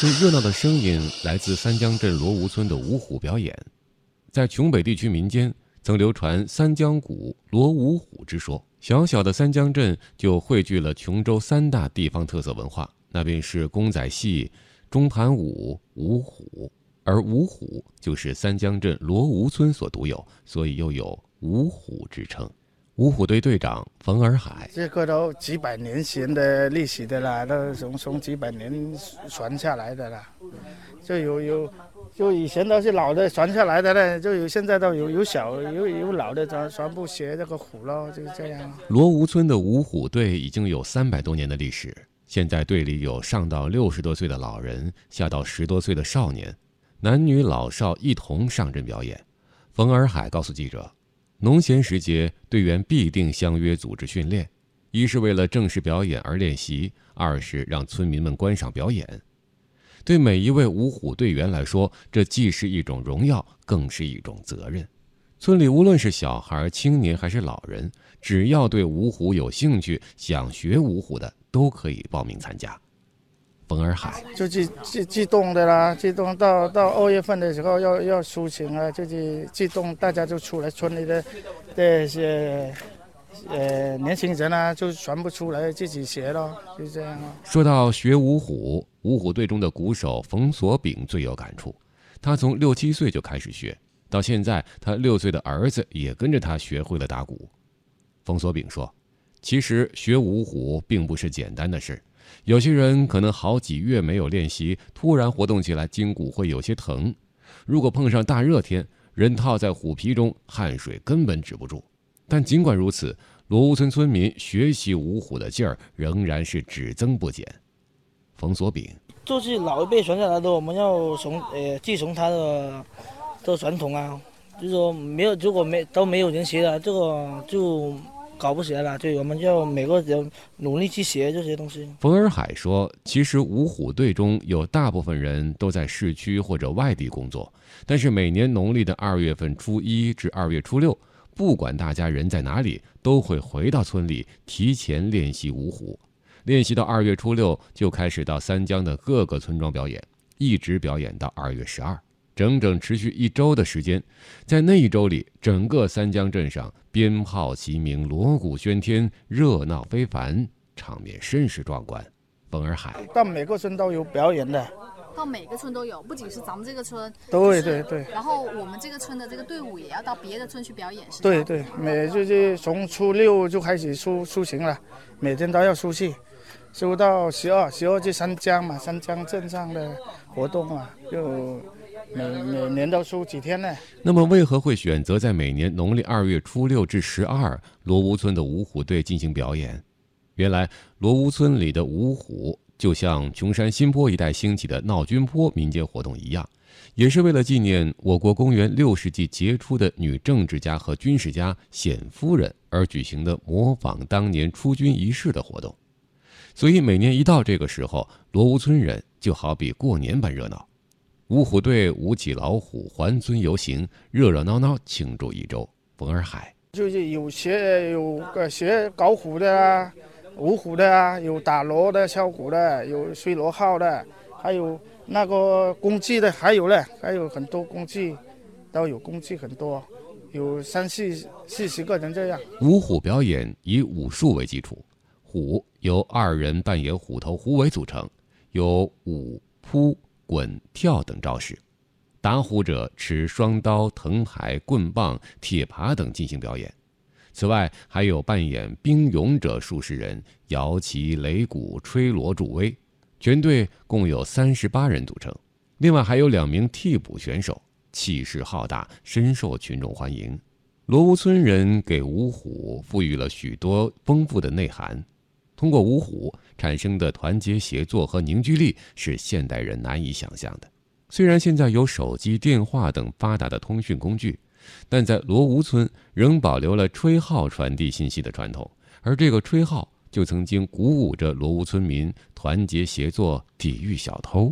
最热闹的声音来自三江镇罗吴村的五虎表演。在琼北地区民间，曾流传三江鼓、罗五虎之说。小小的三江镇就汇聚了琼州三大地方特色文化，那便是公仔戏、中盘舞、五虎。而五虎就是三江镇罗吴村所独有，所以又有五虎之称。五虎队队长冯尔海，这个都几百年前的历史的啦，都从从几百年传下来的啦，就有有，就以前都是老的传下来的呢，就有现在都有有小有有老的传全部学这个虎咯，就是这样。罗吴村的五虎队已经有三百多年的历史，现在队里有上到六十多岁的老人，下到十多岁的少年，男女老少一同上阵表演。冯尔海告诉记者。农闲时节，队员必定相约组织训练，一是为了正式表演而练习，二是让村民们观赏表演。对每一位五虎队员来说，这既是一种荣耀，更是一种责任。村里无论是小孩、青年还是老人，只要对五虎有兴趣、想学五虎的，都可以报名参加。冯洱海就去去激动的啦，激动到到二月份的时候要要抒情啊，就去激动，大家就出来，村里的这些呃年轻人啊，就全部出来自己学了，就这样啊。说到学五虎，五虎队中的鼓手冯锁炳最有感触，他从六七岁就开始学，到现在他六岁的儿子也跟着他学会了打鼓。冯锁炳说：“其实学五虎并不是简单的事。”有些人可能好几月没有练习，突然活动起来，筋骨会有些疼。如果碰上大热天，人套在虎皮中，汗水根本止不住。但尽管如此，罗屋村村民学习五虎的劲儿仍然是只增不减。冯锁炳，就是老一辈传下来的，我们要从呃继承他的这个传统啊。就是说没有，如果没都没有人学的，这个就。搞不起来了，对，我们就每个人努力去学这些东西。冯尔海说：“其实五虎队中有大部分人都在市区或者外地工作，但是每年农历的二月份初一至二月初六，不管大家人在哪里，都会回到村里提前练习五虎，练习到二月初六就开始到三江的各个村庄表演，一直表演到二月十二。”整整持续一周的时间，在那一周里，整个三江镇上鞭炮齐鸣，锣鼓喧天，热闹非凡，场面甚是壮观。风儿海到每个村都有表演的，到每个村都有，不仅是咱们这个村，对对对。然后我们这个村的这个队伍也要到别的村去表演，是对对，每就是从初六就开始出出行了，每天都要出去，出到十二，十二去三江嘛，三江镇上的活动啊，就。每每年都出几天呢？那么为何会选择在每年农历二月初六至十二，罗屋村的五虎队进行表演？原来罗屋村里的五虎就像琼山新坡一带兴起的闹军坡民间活动一样，也是为了纪念我国公元六世纪杰出的女政治家和军事家冼夫人而举行的模仿当年出军仪式的活动。所以每年一到这个时候，罗屋村人就好比过年般热闹。五虎队舞起老虎还村游行，热热闹闹庆祝一周。冯尔海就是有学有个学搞虎的啊，五虎的啊，有打锣的、敲鼓的，有吹锣号的，还有那个工具的，还有嘞，还有很多工具，都有工具很多，有三四四十个人这样。五虎表演以武术为基础，虎由二人扮演虎头虎尾组成，有舞扑。滚跳等招式，打虎者持双刀、藤牌、棍棒、铁耙等进行表演。此外，还有扮演兵勇者数十人，摇旗、擂鼓、吹锣助威。全队共有三十八人组成。另外，还有两名替补选手，气势浩大，深受群众欢迎。罗屋村人给五虎赋予了许多丰富的内涵。通过五虎产生的团结协作和凝聚力是现代人难以想象的。虽然现在有手机、电话等发达的通讯工具，但在罗吴村仍保留了吹号传递信息的传统，而这个吹号就曾经鼓舞着罗吴村民团结协作，抵御小偷。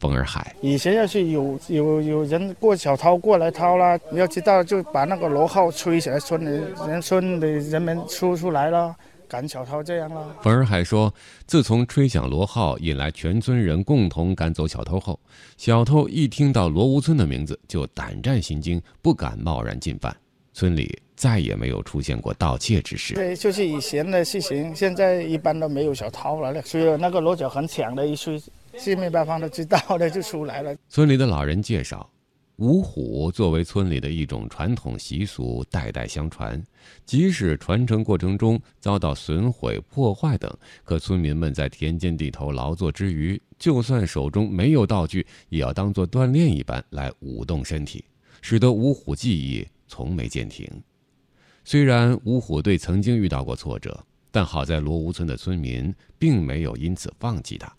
风儿海以前要是有有有人过小偷过来偷了，你要知道就把那个罗号吹起来，村里人村里人们出出来了。赶小偷这样了。冯尔海说，自从吹响锣号引来全村人共同赶走小偷后，小偷一听到罗屋村的名字就胆战心惊，不敢贸然进犯。村里再也没有出现过盗窃之事。对，就是以前的事情，现在一般都没有小偷了。所以那个罗角很响的，一吹，四面八方都知道的就出来了。村里的老人介绍，五虎作为村里的一种传统习俗，代代相传。即使传承过程中遭到损毁、破坏等，可村民们在田间地头劳作之余，就算手中没有道具，也要当做锻炼一般来舞动身体，使得五虎技艺。从没间停。虽然五虎队曾经遇到过挫折，但好在罗屋村的村民并没有因此放弃他。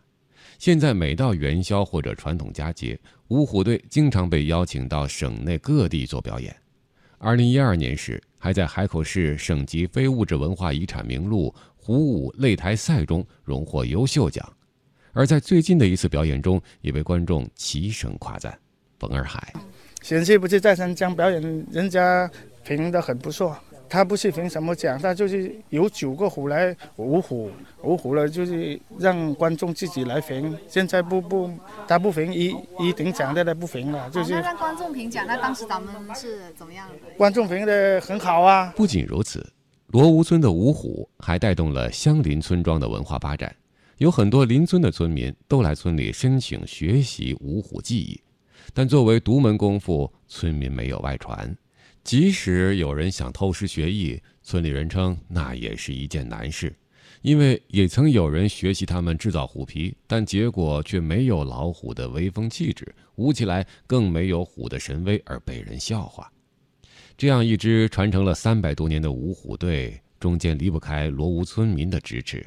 现在每到元宵或者传统佳节，五虎队经常被邀请到省内各地做表演。二零一二年时，还在海口市省级非物质文化遗产名录虎舞擂台赛中荣获优秀奖，而在最近的一次表演中，也被观众齐声夸赞。冯二海。前期不是在三江表演，人家评的很不错。他不是评什么奖，他就是有九个虎来五虎，五虎了就是让观众自己来评。现在不不，他不评一一等奖的他不评了，就是。那让观众评奖，那当时咱们是怎么样？观众评的很好啊。不仅如此，罗屋村的五虎还带动了相邻村庄的文化发展，有很多邻村的村民都来村里申请学习五虎技艺。但作为独门功夫，村民没有外传。即使有人想偷师学艺，村里人称那也是一件难事，因为也曾有人学习他们制造虎皮，但结果却没有老虎的威风气质，舞起来更没有虎的神威，而被人笑话。这样一支传承了三百多年的五虎队，中间离不开罗屋村民的支持。